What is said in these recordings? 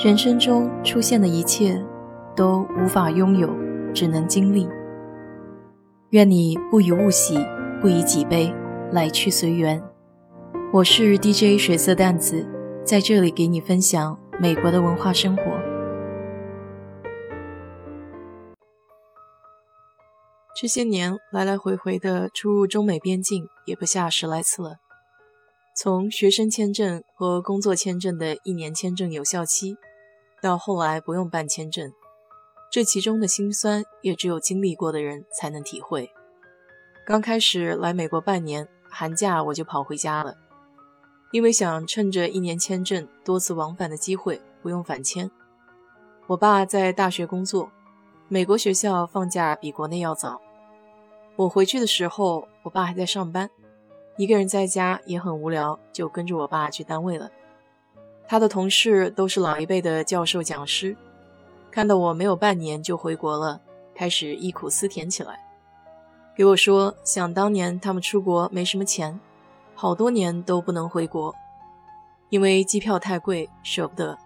人生中出现的一切，都无法拥有，只能经历。愿你不以物喜，不以己悲，来去随缘。我是 DJ 水色淡子，在这里给你分享美国的文化生活。这些年来来回回的出入中美边境，也不下十来次了。从学生签证和工作签证的一年签证有效期。到后来不用办签证，这其中的辛酸也只有经历过的人才能体会。刚开始来美国半年，寒假我就跑回家了，因为想趁着一年签证多次往返的机会不用返签。我爸在大学工作，美国学校放假比国内要早。我回去的时候，我爸还在上班，一个人在家也很无聊，就跟着我爸去单位了。他的同事都是老一辈的教授讲师，看到我没有半年就回国了，开始忆苦思甜起来，给我说想当年他们出国没什么钱，好多年都不能回国，因为机票太贵舍不得，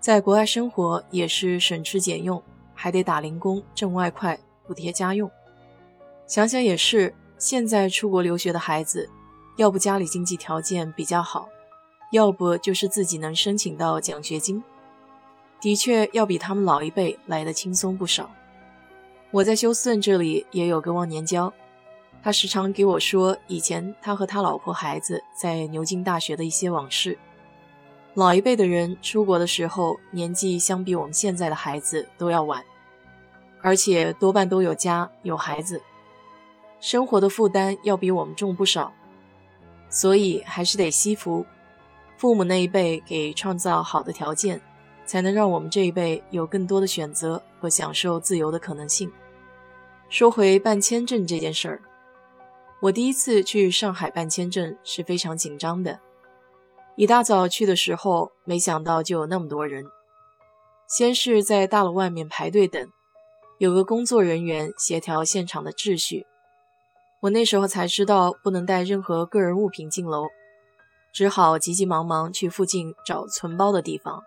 在国外生活也是省吃俭用，还得打零工挣外快补贴家用。想想也是，现在出国留学的孩子，要不家里经济条件比较好。要不就是自己能申请到奖学金，的确要比他们老一辈来的轻松不少。我在休斯顿这里也有个忘年交，他时常给我说以前他和他老婆孩子在牛津大学的一些往事。老一辈的人出国的时候，年纪相比我们现在的孩子都要晚，而且多半都有家有孩子，生活的负担要比我们重不少，所以还是得惜福。父母那一辈给创造好的条件，才能让我们这一辈有更多的选择和享受自由的可能性。说回办签证这件事儿，我第一次去上海办签证是非常紧张的。一大早去的时候，没想到就有那么多人。先是在大楼外面排队等，有个工作人员协调现场的秩序。我那时候才知道不能带任何个人物品进楼。只好急急忙忙去附近找存包的地方。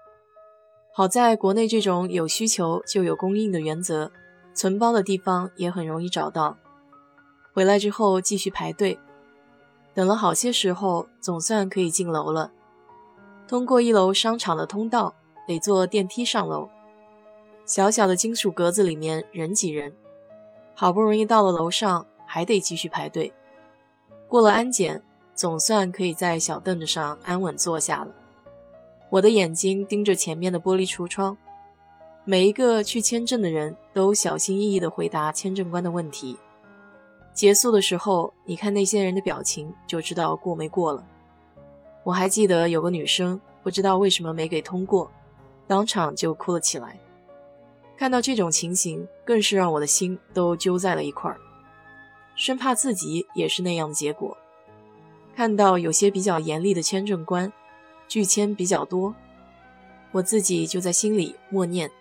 好在国内这种有需求就有供应的原则，存包的地方也很容易找到。回来之后继续排队，等了好些时候，总算可以进楼了。通过一楼商场的通道，得坐电梯上楼。小小的金属格子里面人挤人，好不容易到了楼上，还得继续排队。过了安检。总算可以在小凳子上安稳坐下了。我的眼睛盯着前面的玻璃橱窗，每一个去签证的人都小心翼翼地回答签证官的问题。结束的时候，你看那些人的表情，就知道过没过了。我还记得有个女生不知道为什么没给通过，当场就哭了起来。看到这种情形，更是让我的心都揪在了一块儿，生怕自己也是那样的结果。看到有些比较严厉的签证官，拒签比较多，我自己就在心里默念：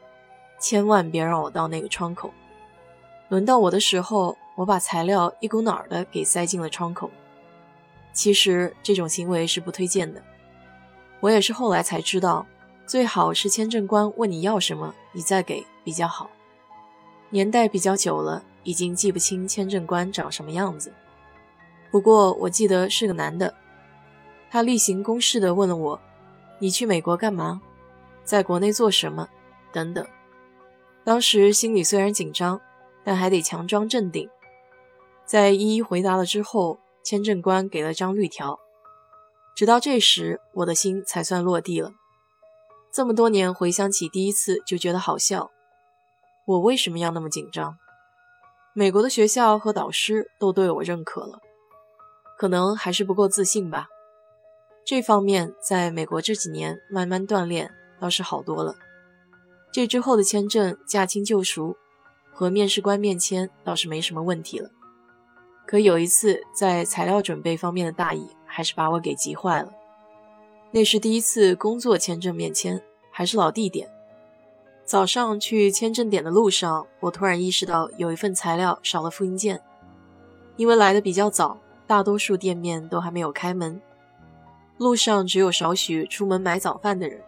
千万别让我到那个窗口。轮到我的时候，我把材料一股脑的给塞进了窗口。其实这种行为是不推荐的。我也是后来才知道，最好是签证官问你要什么，你再给比较好。年代比较久了，已经记不清签证官长什么样子。不过我记得是个男的，他例行公事地问了我：“你去美国干嘛？在国内做什么？”等等。当时心里虽然紧张，但还得强装镇定。在一一回答了之后，签证官给了张绿条。直到这时，我的心才算落地了。这么多年回想起第一次，就觉得好笑。我为什么要那么紧张？美国的学校和导师都对我认可了。可能还是不够自信吧，这方面在美国这几年慢慢锻炼倒是好多了。这之后的签证驾轻就熟，和面试官面签倒是没什么问题了。可有一次在材料准备方面的大意，还是把我给急坏了。那是第一次工作签证面签，还是老地点。早上去签证点的路上，我突然意识到有一份材料少了复印件，因为来的比较早。大多数店面都还没有开门，路上只有少许出门买早饭的人。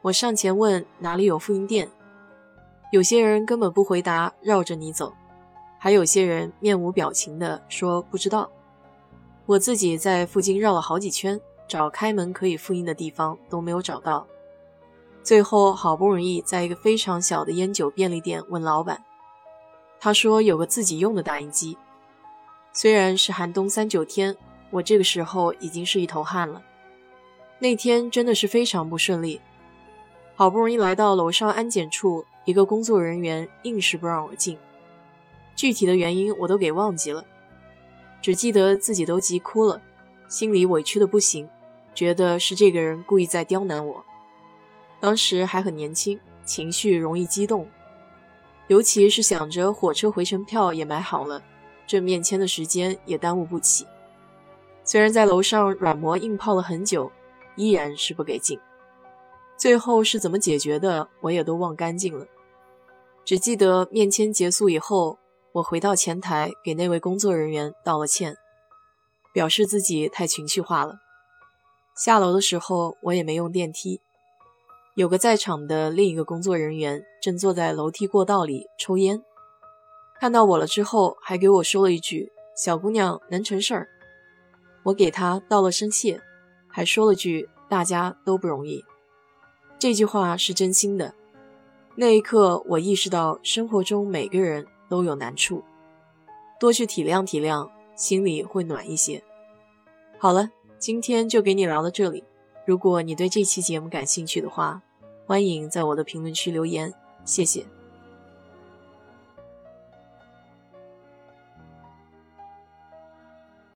我上前问哪里有复印店，有些人根本不回答，绕着你走，还有些人面无表情的说不知道。我自己在附近绕了好几圈，找开门可以复印的地方都没有找到，最后好不容易在一个非常小的烟酒便利店问老板，他说有个自己用的打印机。虽然是寒冬三九天，我这个时候已经是一头汗了。那天真的是非常不顺利。好不容易来到楼上安检处，一个工作人员硬是不让我进，具体的原因我都给忘记了，只记得自己都急哭了，心里委屈的不行，觉得是这个人故意在刁难我。当时还很年轻，情绪容易激动，尤其是想着火车回程票也买好了，这面签的时间也耽误不起。虽然在楼上软磨硬泡了很久，依然是不给进。最后是怎么解决的，我也都忘干净了，只记得面签结束以后，我回到前台给那位工作人员道了歉，表示自己太情绪化了。下楼的时候我也没用电梯，有个在场的另一个工作人员正坐在楼梯过道里抽烟，看到我了之后还给我说了一句：“小姑娘能成事儿。”我给他道了声谢，还说了句：“大家都不容易。”这句话是真心的。那一刻，我意识到生活中每个人都有难处，多去体谅体谅，心里会暖一些。好了，今天就给你聊到这里。如果你对这期节目感兴趣的话，欢迎在我的评论区留言，谢谢。